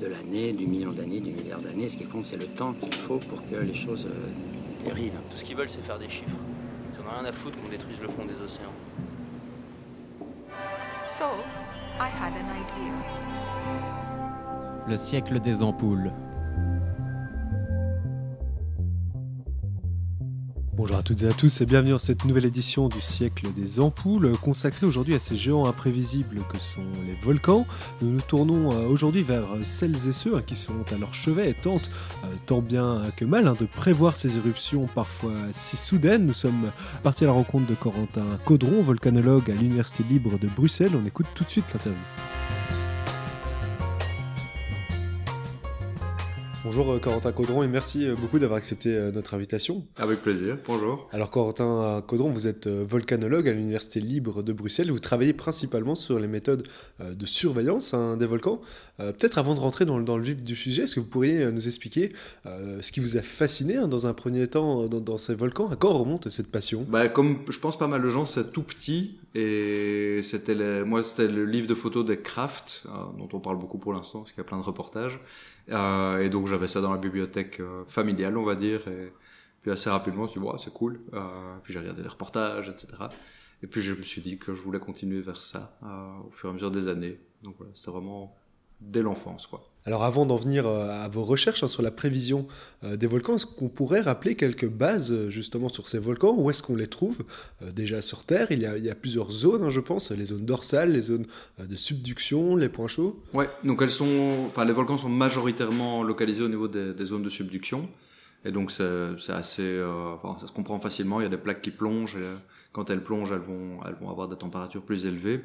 de l'année, du million d'années, du milliard d'années. Ce qui compte, c'est le temps qu'il faut pour que les choses euh, dérivent. Tout ce qu'ils veulent, c'est faire des chiffres. Ils en ont rien à foutre qu'on détruise le fond des océans. So, I had an idea. Le siècle des ampoules. Bonjour à toutes et à tous et bienvenue dans cette nouvelle édition du siècle des ampoules consacrée aujourd'hui à ces géants imprévisibles que sont les volcans. Nous nous tournons euh, aujourd'hui vers celles et ceux hein, qui sont à leur chevet et tentent euh, tant bien que mal hein, de prévoir ces éruptions parfois si soudaines. Nous sommes partis à la rencontre de Corentin Caudron, volcanologue à l'Université libre de Bruxelles. On écoute tout de suite l'interview. Bonjour euh, Corentin Caudron et merci euh, beaucoup d'avoir accepté euh, notre invitation. Avec plaisir, bonjour. Alors Corentin Caudron, vous êtes volcanologue à l'Université libre de Bruxelles. Vous travaillez principalement sur les méthodes de surveillance hein, des volcans. Euh, Peut-être avant de rentrer dans, le- dans le vif du sujet, est-ce que vous pourriez nous expliquer euh, ce qui vous a fasciné hein, dans un premier temps dans, dans ces volcans? À quand remonte cette passion? Bah, comme je pense pas mal de gens, c'est tout petit et c'était le- moi c'était le livre de photos des Kraft euh, dont on parle beaucoup pour l'instant parce qu'il y a plein de reportages. Euh, et donc j'avais ça dans la bibliothèque euh, familiale on va dire et puis assez rapidement je me suis dit ouais, c'est cool. Euh, puis j'ai regardé les reportages etc et puis je me suis dit que je voulais continuer vers ça au fur et à mesure des années. Donc voilà c'était vraiment dès l'enfance quoi. Alors avant d'en venir euh, à vos recherches hein, sur la prévision euh, des volcans, est-ce qu'on pourrait rappeler quelques bases euh, justement sur ces volcans? Où est-ce qu'on les trouve? Euh, Déjà sur Terre, il y a, il y a plusieurs zones, hein, je pense, les zones dorsales, les zones euh, de subduction, les points chauds. Ouais, donc elles sont, enfin les volcans sont majoritairement localisés au niveau des, des zones de subduction, et donc c'est c'est assez, enfin, ça se comprend facilement. Il y a des plaques qui plongent, et quand elles plongent, elles vont, elles vont avoir des températures plus élevées,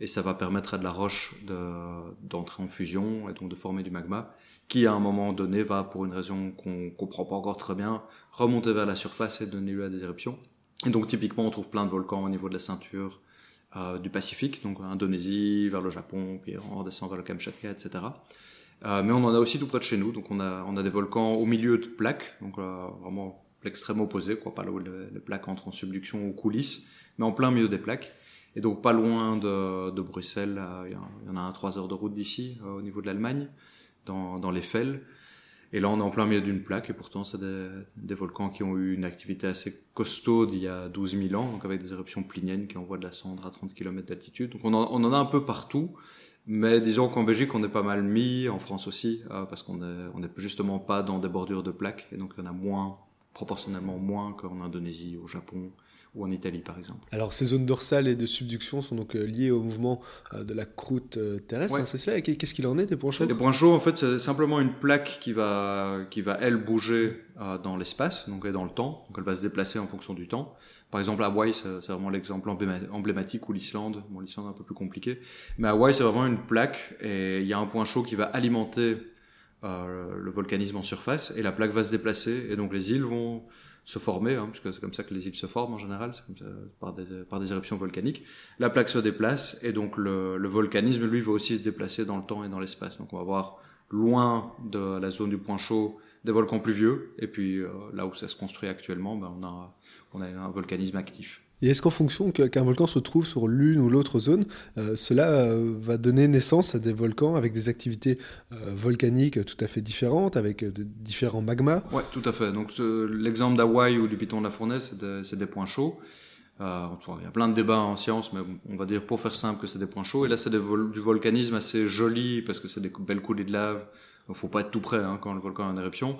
et ça va permettre à de la roche de- d'entrer en fusion et donc de former du magma, qui à un moment donné va, pour une raison qu'on comprend pas encore très bien, remonter vers la surface et donner lieu à des éruptions. Et donc typiquement, on trouve plein de volcans au niveau de la ceinture euh, du Pacifique, donc Indonésie, vers le Japon, puis on redescend vers le Kamchatka, etc. Euh, mais on en a aussi tout près de chez nous, donc on a, on a des volcans au milieu de plaques, donc euh, vraiment l'extrême opposé, quoi, pas là où les, les plaques entrent en subduction ou coulisses, mais en plein milieu des plaques. Et donc pas loin de, Bruxelles, euh, il y, en a un 3 heures de route d'ici, euh, au niveau de l'Allemagne, dans, dans les. Et là, on est en plein milieu d'une plaque, et pourtant, c'est des, volcans qui ont eu une activité assez costaude il y a 12 000 ans, donc avec des éruptions pliniennes qui envoient de la cendre à 30 km d'altitude. Donc on en, a un peu partout, mais disons qu'en Belgique, on est pas mal mis, en France aussi, euh, parce qu'on est, on est justement pas dans des bordures de plaques, et donc il y en a moins, proportionnellement moins qu'en Indonésie, au Japon ou en Italie, par exemple. Alors ces zones dorsales et de subduction sont donc euh, liées au mouvement euh, de la croûte euh, terrestre, Ouais. hein, c'est cela Et Qu'est-ce qu'il en est des points chauds? Les points chauds, en fait, c'est simplement une plaque qui va, qui va elle bouger euh, dans l'espace, donc et dans le temps. Donc elle va se déplacer en fonction du temps. Par exemple, Hawaï, c'est vraiment l'exemple embléma- emblématique, ou l'Islande. Bon, l'Islande est un peu plus compliqué, mais Hawaï, c'est vraiment une plaque et il y a un point chaud qui va alimenter euh, le volcanisme en surface et la plaque va se déplacer et donc les îles vont se former, hein, puisque c'est comme ça que les îles se forment en général, comme ça, par, des, par des éruptions volcaniques. La plaque se déplace et donc le, le volcanisme, lui, va aussi se déplacer dans le temps et dans l'espace. Donc on va voir loin de la zone du point chaud des volcans plus vieux, et puis euh, là où ça se construit actuellement, ben, on, a, on a un volcanisme actif. Et est-ce qu'en fonction qu'un volcan se trouve sur l'une ou l'autre zone, euh, cela euh, va donner naissance à des volcans avec des activités euh, volcaniques tout à fait différentes, avec différents magmas? Ouais, tout à fait. Donc l'exemple d'Hawaï ou du piton de la fournaise, c'est des, points chauds. Il y a plein de débats en science, mais on va dire pour faire simple que c'est des points chauds. Et là, c'est du volcanisme assez joli parce que c'est des belles coulées de lave. Il faut pas être tout près hein, quand le volcan est en éruption.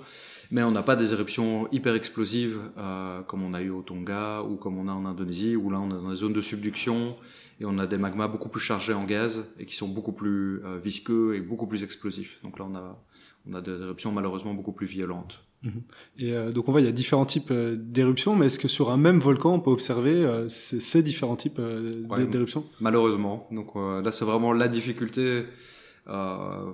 Mais on n'a pas des éruptions hyper explosives euh, comme on a eu au Tonga ou comme on a en Indonésie, où là on est dans des zones de subduction et on a des magmas beaucoup plus chargés en gaz et qui sont beaucoup plus euh, visqueux et beaucoup plus explosifs. Donc là on a, on a des éruptions malheureusement beaucoup plus violentes. Et euh, donc on voit il y a différents types euh, d'éruptions, mais est-ce que sur un même volcan on peut observer euh, ces, différents types euh, Ouais. d'éruptions? Malheureusement. Donc euh, là, c'est vraiment la difficulté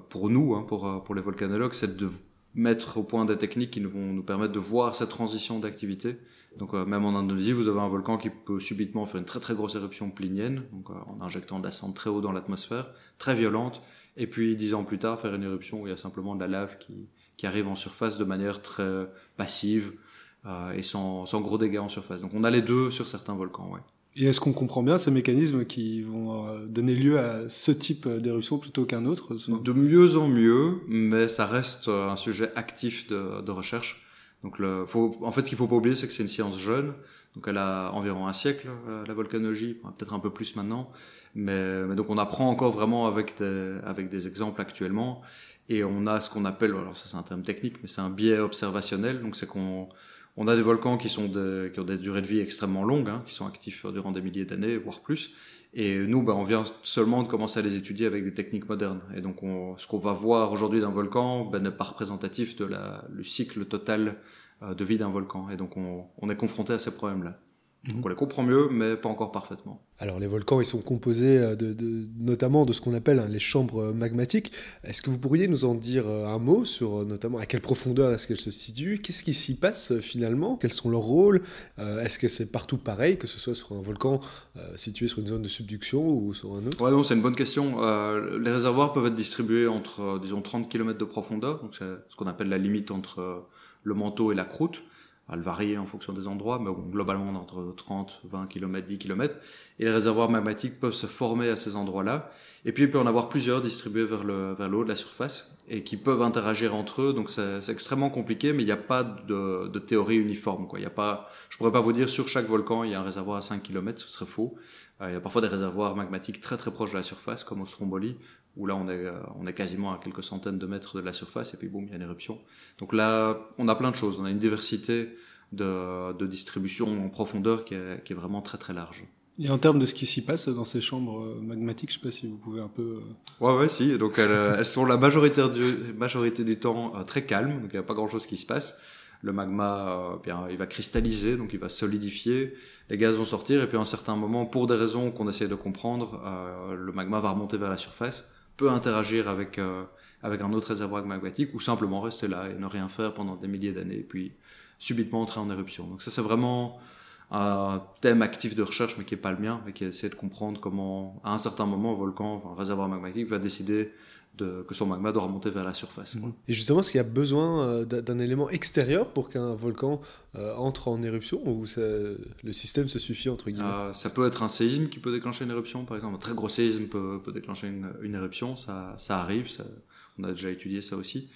pour nous, hein, pour, euh, pour les volcanologues, c'est de mettre au point des techniques qui vont nous permettre de voir cette transition d'activité. Donc euh, même en Indonésie, vous avez un volcan qui peut subitement faire une très très grosse éruption plinienne, donc euh, en injectant de la cendre très haut dans l'atmosphère, très violente, et puis dix ans plus tard faire une éruption où il y a simplement de la lave qui, qui arrive en surface de manière très passive euh, et sans, sans gros dégâts en surface. Donc on a les deux sur certains volcans, ouais. Et est-ce qu'on comprend bien ces mécanismes qui vont euh, donner lieu à ce type d'éruption plutôt qu'un autre De mieux en mieux, mais ça reste euh, un sujet actif de, recherche. Donc, le, faut, en fait, ce qu'il faut pas oublier, c'est que c'est une science jeune. Donc, elle a environ un siècle, euh, la volcanologie, peut-être un peu plus maintenant. Mais, mais, donc, on apprend encore vraiment avec des, avec des exemples actuellement. Et on a ce qu'on appelle, alors ça c'est un terme technique, mais c'est un biais observationnel. Donc, c'est qu'on on a des volcans qui, sont qui ont des durées de vie extrêmement longues, hein, qui sont actifs durant des milliers d'années, voire plus. Et nous, ben, on vient seulement de commencer à les étudier avec des techniques modernes. Et donc, on, ce qu'on va voir aujourd'hui d'un volcan ben, n'est pas représentatif de la, le cycle total euh, de vie d'un volcan. Et donc, on, on est confronté à ces problèmes-là. Donc mhm. on les comprend mieux, mais pas encore parfaitement. Alors les volcans, ils sont composés euh, de, de notamment de ce qu'on appelle hein, les chambres euh, magmatiques. Est-ce que vous pourriez nous en dire euh, un mot sur notamment à quelle profondeur est-ce qu'elles se situent? Qu'est-ce qui s'y passe finalement? Quels sont leurs rôles? Est-ce que c'est partout pareil, que ce soit sur un volcan situé sur une zone de subduction ou sur un autre? Ouais, non, c'est une bonne question. les réservoirs peuvent être distribués entre, disons, 30 km de profondeur, donc c'est ce qu'on appelle la limite entre le manteau et la croûte elle varie en fonction des endroits, mais globalement entre 30, 20 km, 10 km. Et les réservoirs magmatiques peuvent se former à ces endroits-là. Et puis il peut en avoir plusieurs distribués vers le, vers de la surface et qui peuvent interagir entre eux. Donc c'est extrêmement compliqué, mais il n'y a pas de, de, théorie uniforme. Quoi. Il y a pas, je pourrais pas vous dire sur chaque volcan il y a un réservoir à 5 km, ce serait faux. Euh, il y a parfois des réservoirs magmatiques très très proches de la surface, comme au Stromboli, où là on est, euh, on est quasiment à quelques centaines de mètres de la surface, et puis boum, il y a une éruption. Donc là, on a plein de choses, on a une diversité de, de distribution en profondeur qui est, qui est, vraiment très très large. Et en termes de ce qui s'y passe dans ces chambres euh, magmatiques, je sais pas si vous pouvez un peu... Euh, ouais, ouais, si. Donc elles, elles sont la majorité du, majorité du temps très calmes, donc il n'y a pas grand-chose qui se passe. Le magma, bien, il va cristalliser, donc il va solidifier. Les gaz vont sortir, et puis à un certain moment, pour des raisons qu'on essaie de comprendre, le magma va remonter vers la surface peut interagir avec, euh, avec un autre réservoir magmatique ou simplement rester là et ne rien faire pendant des milliers d'années puis subitement entrer en éruption. Donc ça c'est vraiment un thème actif de recherche mais qui est pas le mien mais qui essaie de comprendre comment à un certain moment un volcan, un réservoir magmatique va décider de, que son magma doit remonter vers la surface. Et justement, est-ce qu'il y a besoin euh, d'un élément extérieur pour qu'un volcan euh, entre en éruption ou le système se suffit entre guillemets? Euh, Ça peut être un séisme qui peut déclencher une éruption, par exemple. Un très gros séisme peut, peut déclencher une, une, éruption, ça, ça arrive, ça, on a déjà étudié ça aussi.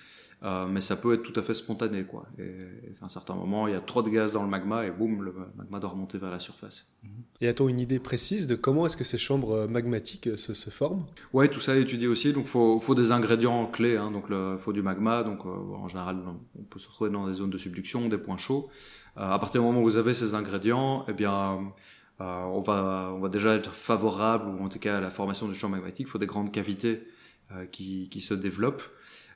Euh, mais ça peut être tout à fait spontané, quoi. Et, à un certain moment, il y a trop de gaz dans le magma et boum, le magma doit remonter vers la surface. Et a-t-on une idée précise de comment est-ce que ces chambres euh, magmatiques euh, se, se forment? Ouais, tout ça est étudié aussi. Donc, faut, faut des ingrédients clés. Hein. Donc, il faut du magma. Donc, en général, on peut se retrouver dans des zones de subduction, des points chauds. à partir du moment où vous avez ces ingrédients, eh bien, on va, on va déjà être favorable, ou en tout cas à la formation du champ magmatique. Il faut des grandes cavités qui, qui se développent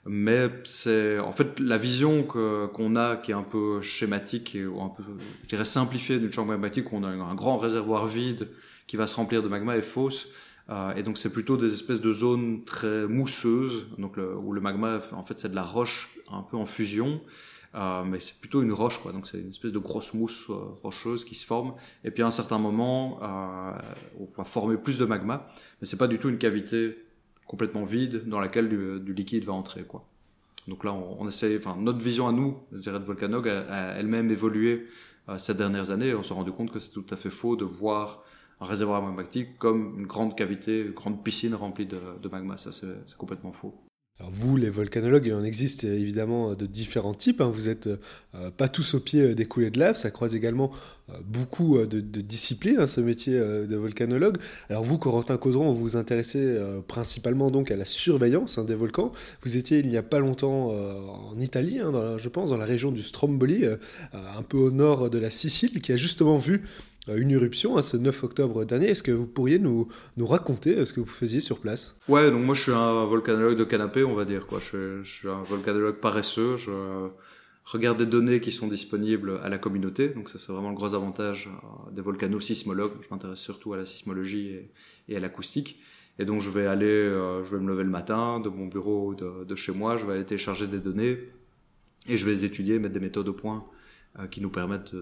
mais c'est en fait la vision qu'on a qui est un peu schématique et un peu je dirais simplifiée d'une chambre magmatique où on a un grand réservoir vide qui va se remplir de magma est fausse. Euh, et donc c'est plutôt des espèces de zones très mousseuses. Donc le, où le magma en fait c'est de la roche un peu en fusion. Euh, mais c'est plutôt une roche quoi. Donc c'est une espèce de grosse mousse euh, rocheuse qui se forme. Et puis à un certain moment euh, on va former plus de magma. Mais c'est pas du tout une cavité complètement vide dans laquelle du, liquide va entrer quoi. Donc là, on, on essaie, enfin notre vision à nous, je dirais de Volcanog, a, elle-même évolué euh, ces dernières années. on s'est rendu compte que c'est tout à fait faux de voir un réservoir magmatique comme une grande cavité, une grande piscine remplie de, de magma. Ça, c'est complètement faux. Vous, les volcanologues, il en existe évidemment de différents types. Hein. Vous n'êtes euh, pas tous au pied des coulées de lave. Ça croise également euh, beaucoup euh, de, disciplines, hein, ce métier de volcanologue. Alors vous, Corentin Caudron, vous vous intéressez principalement donc à la surveillance hein, des volcans. Vous étiez il n'y a pas longtemps en Italie, je pense, dans la région du Stromboli, un peu au nord de la Sicile, qui a justement vu euh, une éruption hein, ce 9 octobre dernier. Est-ce que vous pourriez nous, raconter euh, ce que vous faisiez sur place? Ouais, donc moi je suis un volcanologue de canapé, on va dire. Quoi. Je, suis un volcanologue paresseux. Je regarde des données qui sont disponibles à la communauté. Donc ça c'est vraiment le gros avantage euh, des volcanosismologues. Je m'intéresse surtout à la sismologie et, et à l'acoustique. Et donc je vais aller, je vais me lever le matin de mon bureau de, de, chez moi, je vais aller télécharger des données et je vais les étudier, mettre des méthodes au point qui nous permettent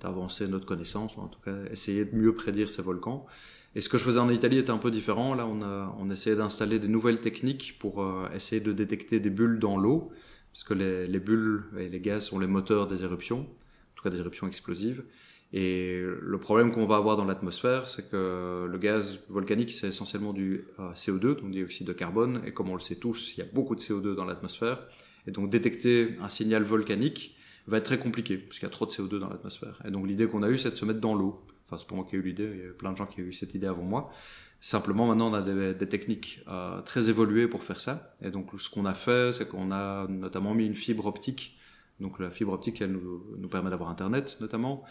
d'avancer notre connaissance, ou en tout cas essayer de mieux prédire ces volcans. Et ce que je faisais en Italie était un peu différent. Là, on, a, on essayait d'installer des nouvelles techniques pour essayer de détecter des bulles dans l'eau, parce que les, les bulles et les gaz sont les moteurs des éruptions, en tout cas des éruptions explosives. Et le problème qu'on va avoir dans l'atmosphère, c'est que le gaz volcanique, c'est essentiellement du euh, CO2, donc dioxyde de carbone, et comme on le sait tous, il y a beaucoup de CO2 dans l'atmosphère, et donc détecter un signal volcanique va être très compliqué, parce qu'il y a trop de CO2 dans l'atmosphère. Et donc l'idée qu'on a eue, c'est de se mettre dans l'eau. Enfin, c'est pas moi qui ai eu l'idée, il y a plein de gens qui ont eu cette idée avant moi. Simplement, maintenant, on a des, techniques euh, très évoluées pour faire ça. Et donc, ce qu'on a fait, c'est qu'on a notamment mis une fibre optique. Donc, la fibre optique, elle nous, nous permet d'avoir Internet, notamment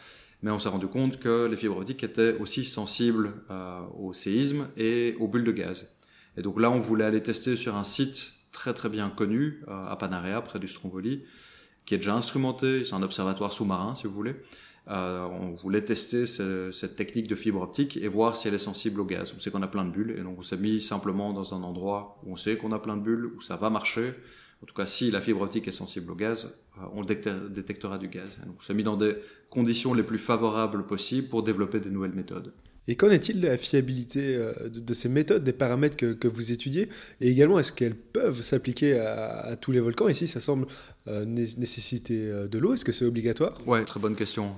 mais on s'est rendu compte que les fibres optiques étaient aussi sensibles euh, au séisme et aux bulles de gaz. Et donc là, on voulait aller tester sur un site très très bien connu euh, à Panarea, près du Stromboli, qui est déjà instrumenté, c'est un observatoire sous-marin si vous voulez. Euh, on voulait tester ce, cette technique de fibre optique et voir si elle est sensible au gaz. On sait qu'on a plein de bulles et donc on s'est mis simplement dans un endroit où on sait qu'on a plein de bulles, où ça va marcher, en tout cas, si la fibre optique est sensible au gaz, euh, on détectera du gaz. Donc, on s'est mis dans des conditions les plus favorables possibles pour développer des nouvelles méthodes. Et qu'en est-il de la fiabilité euh, de, ces méthodes, des paramètres que, vous étudiez Et également, est-ce qu'elles peuvent s'appliquer à, tous les volcans Ici, ça semble euh, nécessiter euh, de l'eau. Est-ce que c'est obligatoire? Ouais, très bonne question.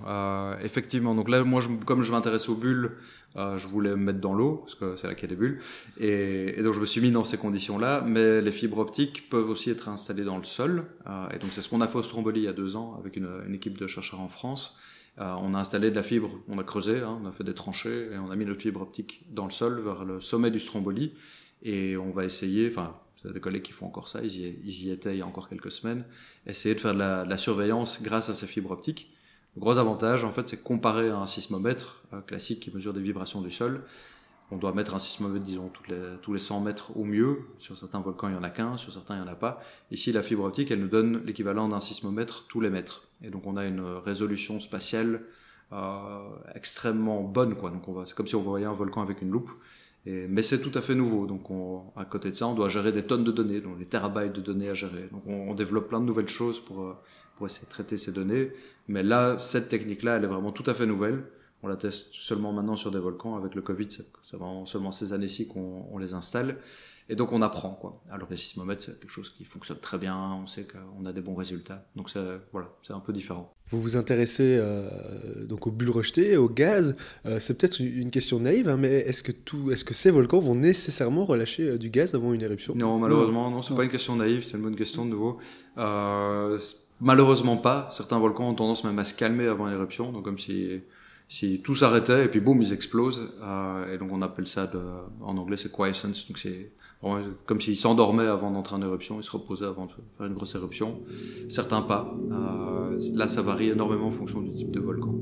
effectivement, donc là, moi, comme je m'intéresse aux bulles, je voulais me mettre dans l'eau, parce que c'est là qu'il y a des bulles. Et, donc, je me suis mis dans ces conditions-là. Mais les fibres optiques peuvent aussi être installées dans le sol. et donc, c'est ce qu'on a fait au Stromboli il y a deux ans avec une équipe de chercheurs en France. Euh, on a installé de la fibre, on a creusé, hein, on a fait des tranchées et on a mis notre fibre optique dans le sol vers le sommet du Stromboli et on va essayer, enfin, des collègues qui font encore ça, ils y, étaient il y a encore quelques semaines, essayer de faire de la, surveillance grâce à ces fibres optiques. Le gros avantage, en fait, c'est comparer à un sismomètre euh, classique qui mesure des vibrations du sol, on doit mettre un sismomètre, disons, les, tous les 100 mètres au mieux. Sur certains volcans, il n'y en a qu'un, sur certains, il n'y en a pas. Ici, la fibre optique, elle nous donne l'équivalent d'un sismomètre tous les mètres. Et donc, on a une résolution spatiale euh, extrêmement bonne, quoi. Donc, on va, c'est comme si on voyait un volcan avec une loupe. Et, mais c'est tout à fait nouveau. Donc, on, à côté de ça, on doit gérer des tonnes de données, donc des terabytes de données à gérer. Donc, on, on développe plein de nouvelles choses pour, pour essayer de traiter ces données. Mais là, cette technique-là, elle est vraiment tout à fait nouvelle. On la teste seulement maintenant sur des volcans. Avec le Covid, c'est vraiment seulement ces années-ci qu'on les installe. Et donc on apprend quoi. Alors les sismomètres, c'est quelque chose qui fonctionne très bien. On sait qu'on a des bons résultats. Donc c'est voilà, c'est un peu différent. Vous vous intéressez euh, donc aux bulles rejetées, au gaz. Euh, c'est peut-être une question naïve, hein, mais est-ce que tout, est-ce que ces volcans vont nécessairement relâcher euh, du gaz avant une éruption? Non, malheureusement, non. C'est pas une question naïve. C'est une bonne question de nouveau. malheureusement pas. Certains volcans ont tendance même à se calmer avant l'éruption, donc comme si si tout s'arrêtait et puis boum ils explosent euh, et donc on appelle ça de, en anglais c'est quiescence. Donc c'est comme s'ils s'endormaient avant d'entrer en éruption ils se reposaient avant de faire une grosse éruption. Certains pas. Euh, là ça varie énormément en fonction du type de volcan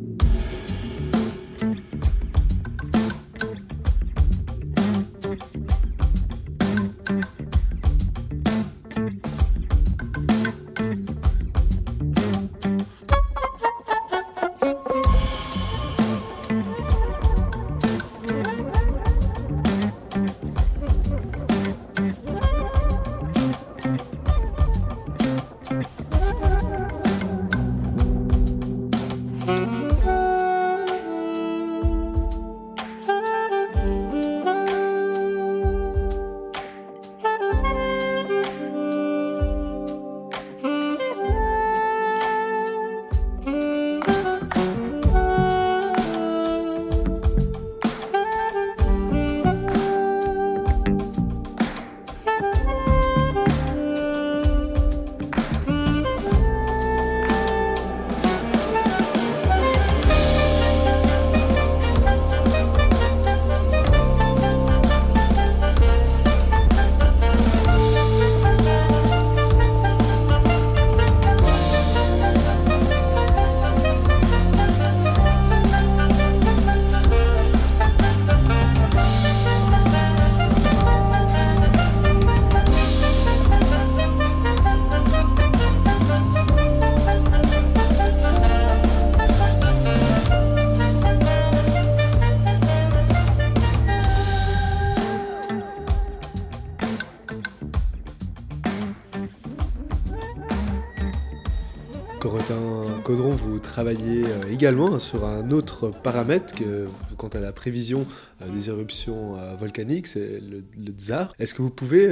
Euh, également sur un autre paramètre que, quant à la prévision euh, des éruptions euh, volcaniques, c'est le, tsar. Est-ce que vous pouvez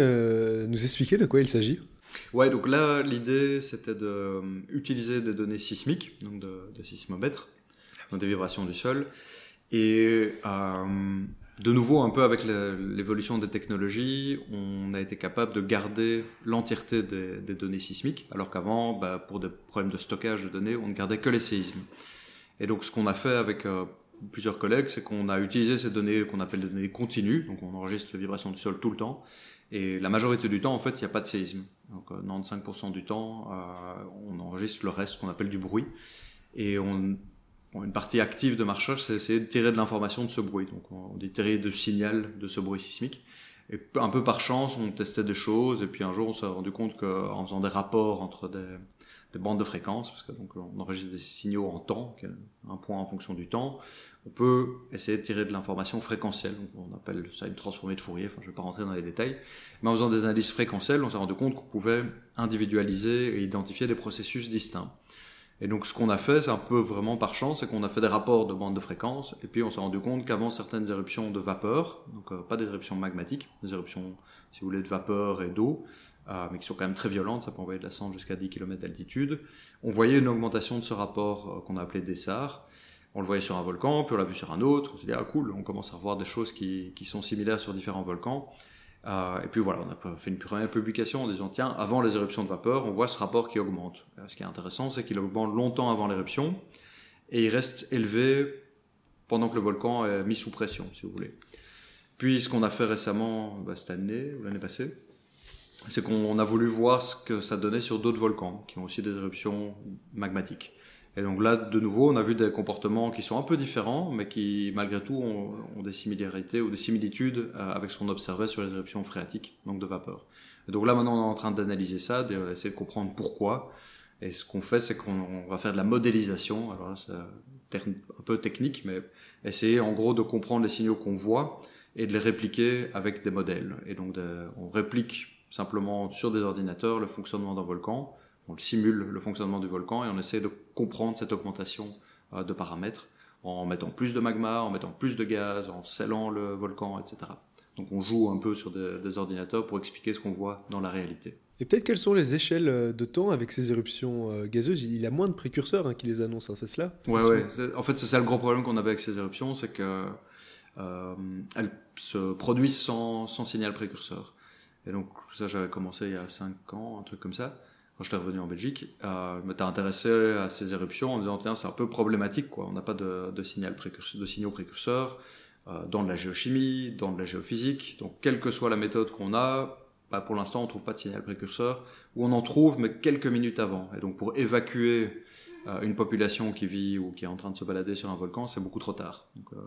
nous expliquer de quoi il s'agit? Ouais, donc là, l'idée, c'était d'utiliser des données sismiques, donc de, de sismomètres, donc des vibrations du sol, et de nouveau, un peu avec l'évolution des technologies, on a été capable de garder l'entièreté des, données sismiques, alors qu'avant, bah, pour des problèmes de stockage de données, on ne gardait que les séismes. Et donc, ce qu'on a fait avec euh, plusieurs collègues, c'est qu'on a utilisé ces données qu'on appelle des données continues, donc on enregistre les vibrations du sol tout le temps, et la majorité du temps, en fait, il n'y a pas de séisme. Donc, 95% euh, du temps, euh, on enregistre le reste qu'on appelle du bruit, et on une partie active de ma recherche, c'est essayer de tirer de l'information de ce bruit. Donc, on dit tirer de signal de ce bruit sismique. Et un peu par chance, on testait des choses, et puis un jour, on s'est rendu compte qu'en faisant des rapports entre des, des, bandes de fréquences, parce que donc on enregistre des signaux en temps, un point en fonction du temps, on peut essayer de tirer de l'information fréquentielle. On appelle ça une transformée de Fourier. Enfin, je ne vais pas rentrer dans les détails, mais en faisant des analyses fréquentielles, on s'est rendu compte qu'on pouvait individualiser et identifier des processus distincts. Et donc ce qu'on a fait, c'est un peu vraiment par chance, c'est qu'on a fait des rapports de bande de fréquence, et puis on s'est rendu compte qu'avant certaines éruptions de vapeur, donc euh, pas des éruptions magmatiques, des éruptions, si vous voulez, de vapeur et d'eau, euh, mais qui sont quand même très violentes, ça peut envoyer de la cendre jusqu'à 10 km d'altitude, on voyait une augmentation de ce rapport euh, qu'on a appelé Dessart. On le voyait sur un volcan, puis on l'a vu sur un autre, on s'est dit, ah cool, on commence à voir des choses qui sont similaires sur différents volcans. Euh, et puis voilà, on a fait une première publication en disant tiens, avant les éruptions de vapeur, on voit ce rapport qui augmente. Euh, ce qui est intéressant, c'est qu'il augmente longtemps avant l'éruption et il reste élevé pendant que le volcan est mis sous pression, si vous voulez. Puis ce qu'on a fait récemment, bah, cette année ou l'année passée, c'est qu'on a voulu voir ce que ça donnait sur d'autres volcans qui ont aussi des éruptions magmatiques. Et donc là, de nouveau, on a vu des comportements qui sont un peu différents, mais qui, malgré tout, ont, des similarités ou des similitudes euh, avec ce qu'on observait sur les éruptions phréatiques, donc de vapeur. Et donc là, maintenant, on est en train d'analyser ça, d'essayer de comprendre pourquoi. Et ce qu'on fait, c'est qu'on va faire de la modélisation. Alors là, c'est un peu technique, mais essayer en gros de comprendre les signaux qu'on voit et de les répliquer avec des modèles. Et donc, on réplique simplement sur des ordinateurs le fonctionnement d'un volcan on simule le fonctionnement du volcan et on essaie de comprendre cette augmentation euh, de paramètres en mettant plus de magma, en mettant plus de gaz, en scellant le volcan, etc. Donc on joue un peu sur des, ordinateurs pour expliquer ce qu'on voit dans la réalité. Et peut-être quelles sont les échelles euh, de temps avec ces éruptions euh, gazeuses? Il y a moins de précurseurs hein, qui les annoncent, hein, c'est cela? Ouais, ouais. En fait, c'est ça le gros problème qu'on avait avec ces éruptions, c'est que elles se produisent sans, sans, signal précurseur. Et donc ça, j'avais commencé il y a 5 ans, un truc comme ça quand j'étais revenu en Belgique, euh, je intéressé à ces éruptions en disant tiens c'est un peu problématique quoi, on n'a pas de, signal de signaux précurseurs euh, dans de la géochimie, dans de la géophysique, donc quelle que soit la méthode qu'on a, bah, pour l'instant on trouve pas de signal précurseur, ou on en trouve mais quelques minutes avant. Et donc pour évacuer euh, une population qui vit ou qui est en train de se balader sur un volcan, c'est beaucoup trop tard. Donc, euh,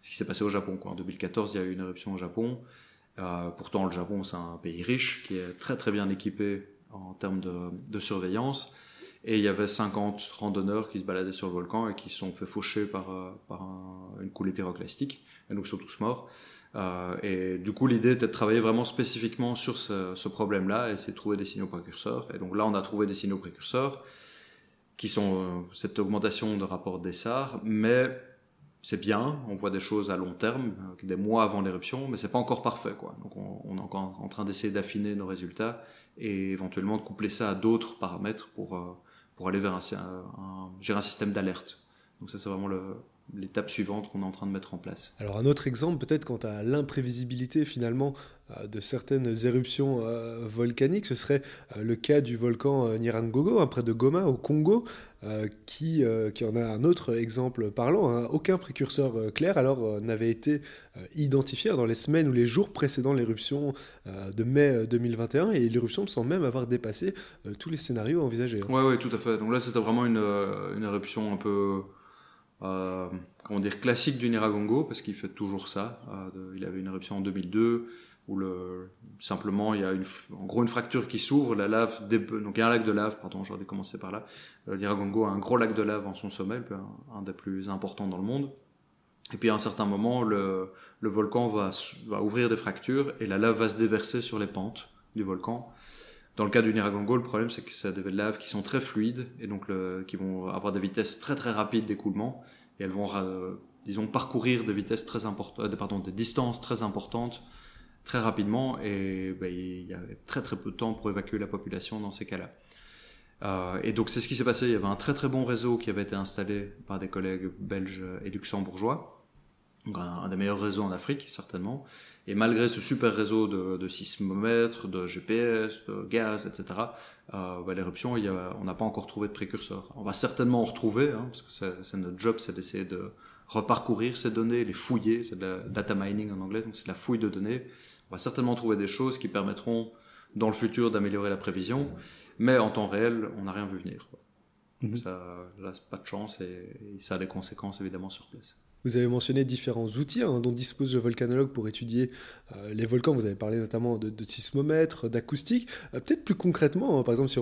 ce qui s'est passé au Japon. En 2014 il y a eu une éruption au Japon. Pourtant le Japon c'est un pays riche qui est très très bien équipé en termes de, surveillance. Et il y avait 50 randonneurs qui se baladaient sur le volcan et qui se sont fait faucher par, euh, une coulée pyroclastique. Et donc, ils sont tous morts. Euh, et du coup, l'idée était de travailler vraiment spécifiquement sur ce, problème-là et c'est de trouver des signaux précurseurs. Et donc là, on a trouvé des signaux précurseurs qui sont euh, cette augmentation de rapport d'essar, mais c'est bien, on voit des choses à long terme, des mois avant l'éruption, mais c'est pas encore parfait, quoi. Donc on, est encore en train d'essayer d'affiner nos résultats et éventuellement de coupler ça à d'autres paramètres pour, euh, pour aller vers un, un, gérer un système d'alerte. Donc ça c'est vraiment l'étape suivante qu'on est en train de mettre en place. Alors un autre exemple peut-être quant à l'imprévisibilité finalement euh, de certaines éruptions euh, volcaniques, ce serait le cas du volcan Nirangogo, hein, près de Goma au Congo, qui, qui en a un autre exemple parlant. Hein. Aucun précurseur clair alors n'avait été identifié dans les semaines ou les jours précédant l'éruption de mai 2021 et l'éruption semble même avoir dépassé tous les scénarios envisagés. Oui, hein. ouais, tout à fait. Donc là c'était vraiment une, une éruption un peu euh, comment dire, classique du Niragongo, parce qu'il fait toujours ça. Euh, il avait une éruption en 2002, où le, simplement il y a une, en fracture qui s'ouvre, la lave, donc il y a un lac de lave, pardon, j'aurais dû commencer par là. Le a un gros lac de lave en son sommet, un, des plus importants dans le monde. Et puis à un certain moment, le, le volcan va, va, ouvrir des fractures et la lave va se déverser sur les pentes du volcan. Dans le cas du Niragongo, le problème c'est que c'est des laves qui sont très fluides et donc le, qui vont avoir des vitesses très très rapides d'écoulement et elles vont, euh, disons, parcourir des vitesses très importantes, euh, pardon, des distances très importantes très rapidement et ben, il y a très très peu de temps pour évacuer la population dans ces cas-là. Euh, et donc c'est ce qui s'est passé. Il y avait un très très bon réseau qui avait été installé par des collègues belges et luxembourgeois, un, un des meilleurs réseaux en Afrique certainement. Et malgré ce super réseau de, de sismomètres, de GPS, de gaz, etc., euh, bah, l'éruption, on n'a pas encore trouvé de précurseur. On va certainement en retrouver, hein, parce que c'est notre job, c'est d'essayer de reparcourir ces données, les fouiller, c'est de la data mining en anglais, donc c'est la fouille de données. On va certainement trouver des choses qui permettront dans le futur d'améliorer la prévision, mais en temps réel, on n'a rien vu venir. Quoi. Mm Ça, là, pas de chance et ça a des conséquences évidemment sur place. Vous avez mentionné différents outils hein, dont dispose le volcanologue pour étudier euh, les volcans. Vous avez parlé notamment de, sismomètres, d'acoustique. Euh, peut-être plus concrètement, hein, par exemple, si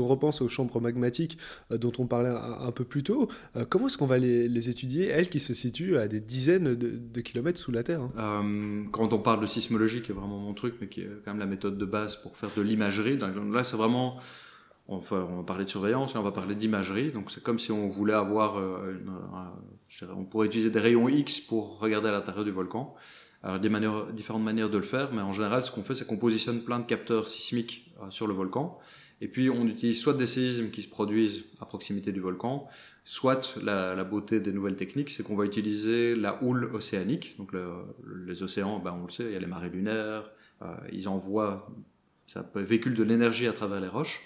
on, repense aux chambres magmatiques euh, dont on parlait un, peu plus tôt, comment est-ce qu'on va les, étudier, elles qui se situent à des dizaines de, de kilomètres sous la Terre hein? Quand on parle de sismologie, qui est vraiment mon truc, mais qui est quand même la méthode de base pour faire de l'imagerie, là c'est vraiment on va, parler de surveillance et on va parler d'imagerie. Donc c'est comme si on voulait avoir, euh, une, on pourrait utiliser des rayons X pour regarder à l'intérieur du volcan. Alors des manières, différentes manières de le faire, mais en général, ce qu'on fait, c'est qu'on positionne plein de capteurs sismiques euh, sur le volcan, et puis on utilise soit des séismes qui se produisent à proximité du volcan, soit la, beauté des nouvelles techniques, c'est qu'on va utiliser la houle océanique. Donc le, les océans, ben on le sait, il y a les marées lunaires, euh, ils envoient, ça véhicule de l'énergie à travers les roches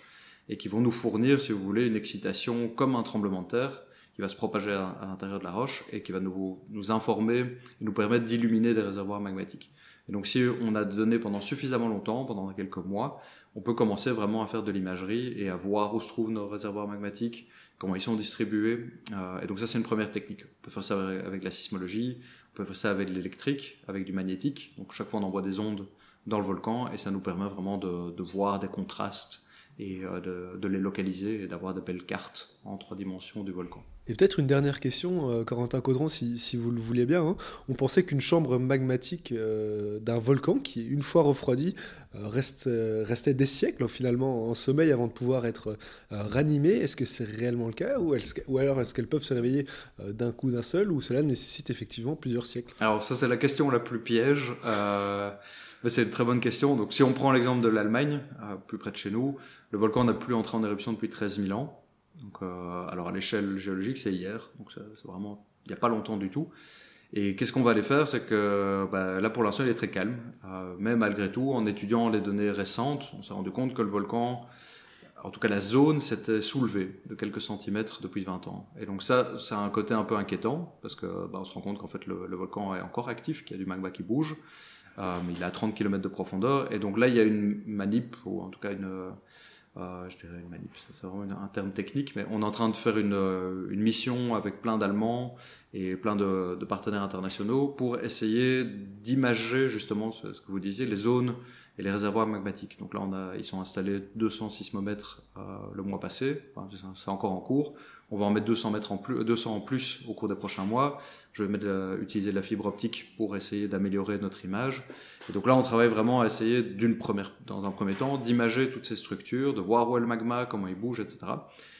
et qui vont nous fournir, si vous voulez, une excitation comme un tremblement de terre qui va se propager à, l'intérieur de la roche et qui va nous, nous informer et nous permettre d'illuminer des réservoirs magmatiques. Et donc si on a des données pendant suffisamment longtemps, pendant quelques mois, on peut commencer vraiment à faire de l'imagerie et à voir où se trouvent nos réservoirs magmatiques, comment ils sont distribués. Euh, et donc ça c'est une première technique. On peut faire ça avec la sismologie, on peut faire ça avec l'électrique, avec du magnétique. Donc chaque fois on envoie des ondes dans le volcan et ça nous permet vraiment de voir des contrastes et euh, de, de, les localiser et d'avoir de belles cartes en trois dimensions du volcan. Et peut-être une dernière question, euh, Corentin Caudron, si, si, vous le voulez bien. Hein. On pensait qu'une chambre magmatique euh, d'un volcan, qui une fois refroidi, reste, restait des siècles finalement en sommeil avant de pouvoir être ranimée. Est-ce que c'est réellement le cas ou, ou alors est-ce qu'elles peuvent se réveiller d'un coup d'un seul ou cela nécessite effectivement plusieurs siècles? Alors ça c'est la question la plus piège. c'est une très bonne question. Donc si on prend l'exemple de l'Allemagne, plus près de chez nous, le volcan n'a plus entré en éruption depuis 13 000 ans. Donc, euh, alors à l'échelle géologique, c'est hier, donc c'est vraiment il n'y a pas longtemps du tout. Et qu'est-ce qu'on va aller faire? C'est que bah, là, pour l'instant, il est très calme. Euh, mais malgré tout, en étudiant les données récentes, on s'est rendu compte que le volcan, en tout cas la zone, s'était soulevée de quelques centimètres depuis 20 ans. Et donc ça, ça a un côté un peu inquiétant, parce que bah, on se rend compte qu'en fait, le, volcan est encore actif, qu'il y a du magma qui bouge. Euh, il est à 30 km de profondeur. Et donc là, il y a une manip, ou en tout cas une euh, je dirais une manip, c'est vraiment un terme technique, mais on est en train de faire une, euh, une mission avec plein d'Allemands et plein de, de, partenaires internationaux pour essayer d'imager justement ce, que vous disiez, les zones et les réservoirs magmatiques. Donc là, on a, ils sont installés 200 sismomètres euh, le mois passé, c'est encore en cours. On va en mettre 200 mètres en plus, 200 en plus au cours des prochains mois. Je vais mettre, euh, utiliser la fibre optique pour essayer d'améliorer notre image. Et donc là, on travaille vraiment à essayer d'une première, dans un premier temps, d'imager toutes ces structures, de voir où est le magma, comment il bouge, etc.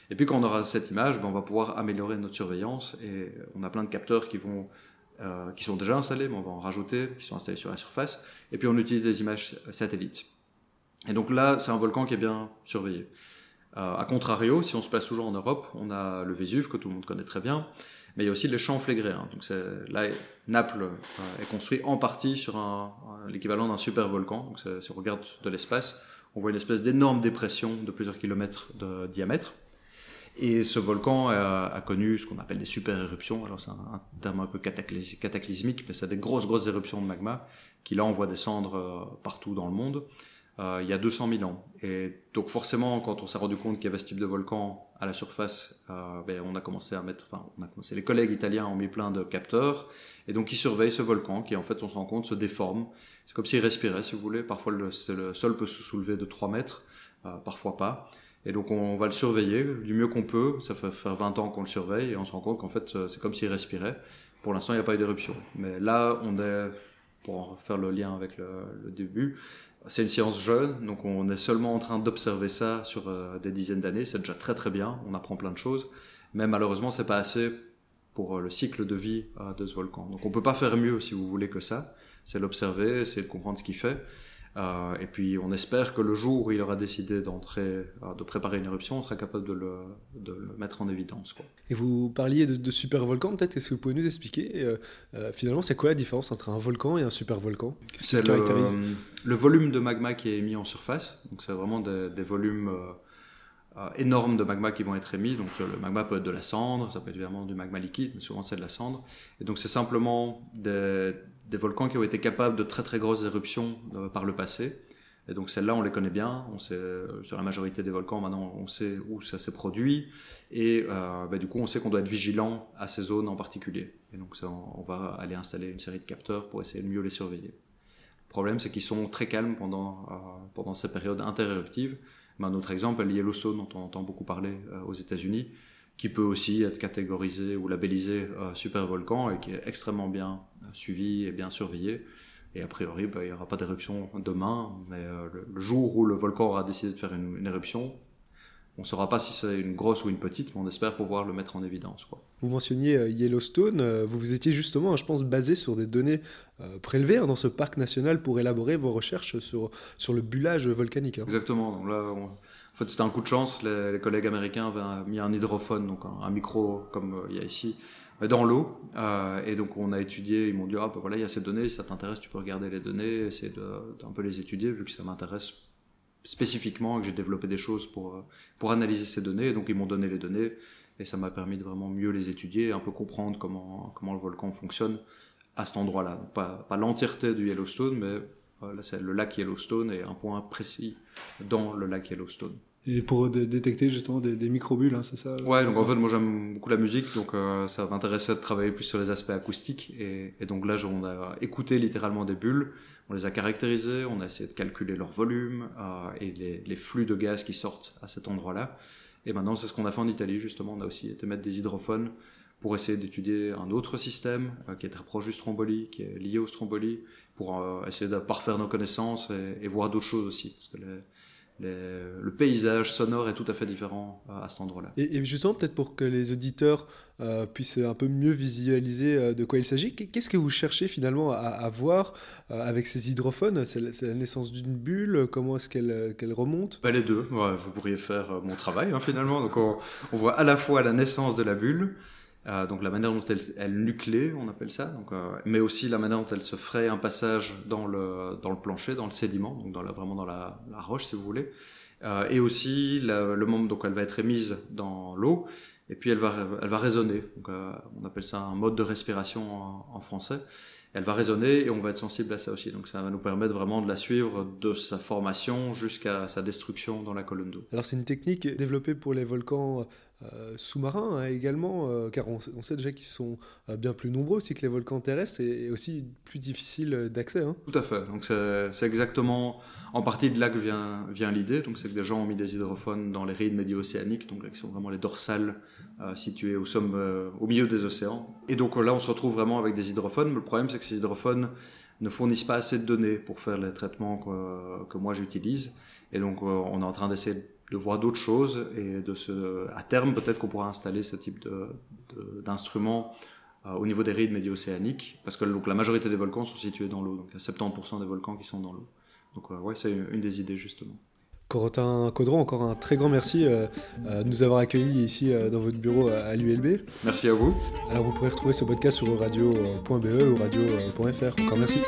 Et puis quand on aura cette image, ben, on va pouvoir améliorer notre surveillance. Et on a plein de capteurs qui vont euh, qui sont déjà installés, mais on va en rajouter, qui sont installés sur la surface. Et puis on utilise des images satellites. Et donc là, c'est un volcan qui est bien surveillé. Euh, a contrario, si on se place toujours en Europe, on a le Vésuve que tout le monde connaît très bien, mais il y a aussi les champs flégréens. Donc là, Naples euh, est construit en partie sur l'équivalent d'un super volcan. Donc si on regarde de l'espace, on voit une espèce d'énorme dépression de plusieurs kilomètres de diamètre. Et ce volcan a, connu ce qu'on appelle des super éruptions. Alors c'est un, terme un peu cataclysmique, mais c'est des grosses grosses éruptions de magma qui là envoient des cendres euh, partout dans le monde euh, il y a 200 000 ans. Et donc forcément, quand on s'est rendu compte qu'il y avait ce type de volcan à la surface, euh, ben, on a commencé à mettre, enfin, on a commencé, les collègues italiens ont mis plein de capteurs, et donc ils surveillent ce volcan qui, en fait, on se rend compte, se déforme. C'est comme s'il respirait, si vous voulez. Parfois, le, sol peut se soulever de 3 mètres, parfois pas. Et donc on va le surveiller du mieux qu'on peut. Ça fait faire 20 ans qu'on le surveille et on se rend compte qu'en fait euh, c'est comme s'il respirait. Pour l'instant il n'y a pas eu d'éruption. Mais là on est pour faire le lien avec le, début, c'est une science jeune, donc on est seulement en train d'observer ça sur des dizaines d'années. C'est déjà très très bien, on apprend plein de choses, mais malheureusement c'est pas assez pour le cycle de vie de ce volcan. Donc on peut pas faire mieux si vous voulez que ça. C'est l'observer, c'est comprendre ce qu'il fait. Euh, et puis on espère que le jour où il aura décidé d'entrer, euh, de préparer une éruption, on sera capable de le, de le mettre en évidence. Quoi. Et vous parliez de, de super volcan, peut-être, est-ce que vous pouvez nous expliquer euh, finalement c'est quoi la différence entre un volcan et un super volcan C'est le, le, volume de magma qui est émis en surface, donc c'est vraiment des, des volumes énormes de magma qui vont être émis. Donc le magma peut être de la cendre, ça peut être évidemment du magma liquide, mais souvent c'est de la cendre. Et donc c'est simplement des, des volcans qui ont été capables de très très grosses éruptions euh, par le passé. Et donc celles-là, on les connaît bien. On sait euh, sur la majorité des volcans maintenant, on sait où ça s'est produit. Et euh, bah, du coup, on sait qu'on doit être vigilant à ces zones en particulier. Et donc ça, on va aller installer une série de capteurs pour essayer de mieux les surveiller. Le problème, c'est qu'ils sont très calmes pendant pendant ces périodes interéruptives. Un autre exemple, le Yellowstone, dont on entend beaucoup parler aux États-Unis, qui peut aussi être catégorisé ou labellisé euh, super volcan et qui est extrêmement bien suivi et bien surveillé. Et a priori, bah, il n'y aura pas d'éruption demain, mais euh, le, jour où le volcan aura décidé de faire une, une éruption, on ne saura pas si c'est une grosse ou une petite, mais on espère pouvoir le mettre en évidence. Quoi. Vous mentionniez euh, Yellowstone, euh, vous vous étiez justement, je pense, basé sur des données euh, prélevées hein, dans ce parc national pour élaborer vos recherches sur, sur le bullage volcanique. Hein. Exactement. Donc là, on en fait, c'était un coup de chance. Les, collègues américains avaient mis un hydrophone, donc un, un micro comme euh, il y a ici, dans l'eau. Euh, et donc, on a étudié. Ils m'ont dit ah ben voilà, il y a ces données. Si ça t'intéresse, tu peux regarder les données, essayer d'un peu les étudier, vu que ça m'intéresse spécifiquement, que j'ai développé des choses pour euh, pour analyser ces données. Et donc, ils m'ont donné les données et ça m'a permis de vraiment mieux les étudier, et un peu comprendre comment comment le volcan fonctionne à cet endroit-là. Pas, l'entièreté du Yellowstone, mais euh, là c'est le lac Yellowstone et un point précis dans le lac Yellowstone. Et pour détecter justement des, des microbules, hein, c'est ça Ouais, donc en fait, moi j'aime beaucoup la musique, donc euh, ça m'intéressait de travailler plus sur les aspects acoustiques. Et, et donc là, on a écouté littéralement des bulles, on les a caractérisées, on a essayé de calculer leur volume euh, et les, les, flux de gaz qui sortent à cet endroit-là. Et maintenant, c'est ce qu'on a fait en Italie, justement. On a aussi été mettre des hydrophones pour essayer d'étudier un autre système euh, qui est très proche du stromboli, qui est lié au stromboli, pour euh, essayer de parfaire nos connaissances et, et voir d'autres choses aussi. Parce que les, les, le paysage sonore est tout à fait différent euh, à cet endroit-là. Et, et, justement, peut-être pour que les auditeurs puissent un peu mieux visualiser de quoi il s'agit, qu'est-ce que vous cherchez finalement à, à voir avec ces hydrophones? C'est la, la, naissance d'une bulle? Comment est-ce qu'elle qu remonte? Bah, Les deux. Ouais, vous pourriez faire mon travail hein, finalement. Donc on, on, voit à la fois la naissance de la bulle, euh, donc la manière dont elle, elle on appelle ça, donc, euh, mais aussi la manière dont elle se ferait un passage dans le, dans le plancher, dans le sédiment, donc dans vraiment dans la, roche si vous voulez, euh, et aussi le moment donc elle va être émise dans l'eau, et puis elle va, elle va résonner, donc, on appelle ça un mode de respiration en, français, elle va résonner et on va être sensible à ça aussi. Donc ça va nous permettre vraiment de la suivre de sa formation jusqu'à sa destruction dans la colonne d'eau. Alors c'est une technique développée pour les volcans sous-marins hein, également, euh, car on, sait déjà qu'ils sont euh, bien plus nombreux aussi que les volcans terrestres et, aussi plus difficiles d'accès. Hein. Tout à fait. Donc c'est exactement en partie de là que vient, l'idée. Donc c'est que des gens ont mis des hydrophones dans les rides médio-océaniques, donc là, qui sont vraiment les dorsales euh, situées au, somme, euh, au milieu des océans. Et donc là on se retrouve vraiment avec des hydrophones. Mais le problème c'est que ces hydrophones ne fournissent pas assez de données pour faire les traitements que, que moi j'utilise. Et donc on est en train d'essayer de voir d'autres choses et de se, à terme peut-être qu'on pourra installer ce type d'instruments euh, au niveau des rides médio-océaniques parce que donc la majorité des volcans sont situés dans l'eau donc il y a 70% des volcans qui sont dans l'eau donc euh, ouais c'est une, une, des idées justement Corentin Caudron, encore un très grand merci euh, euh, de nous avoir accueillis ici euh, dans votre bureau à, à l'ULB. Merci à vous. Alors vous pourrez retrouver ce podcast sur radio.be ou radio.fr. Encore merci.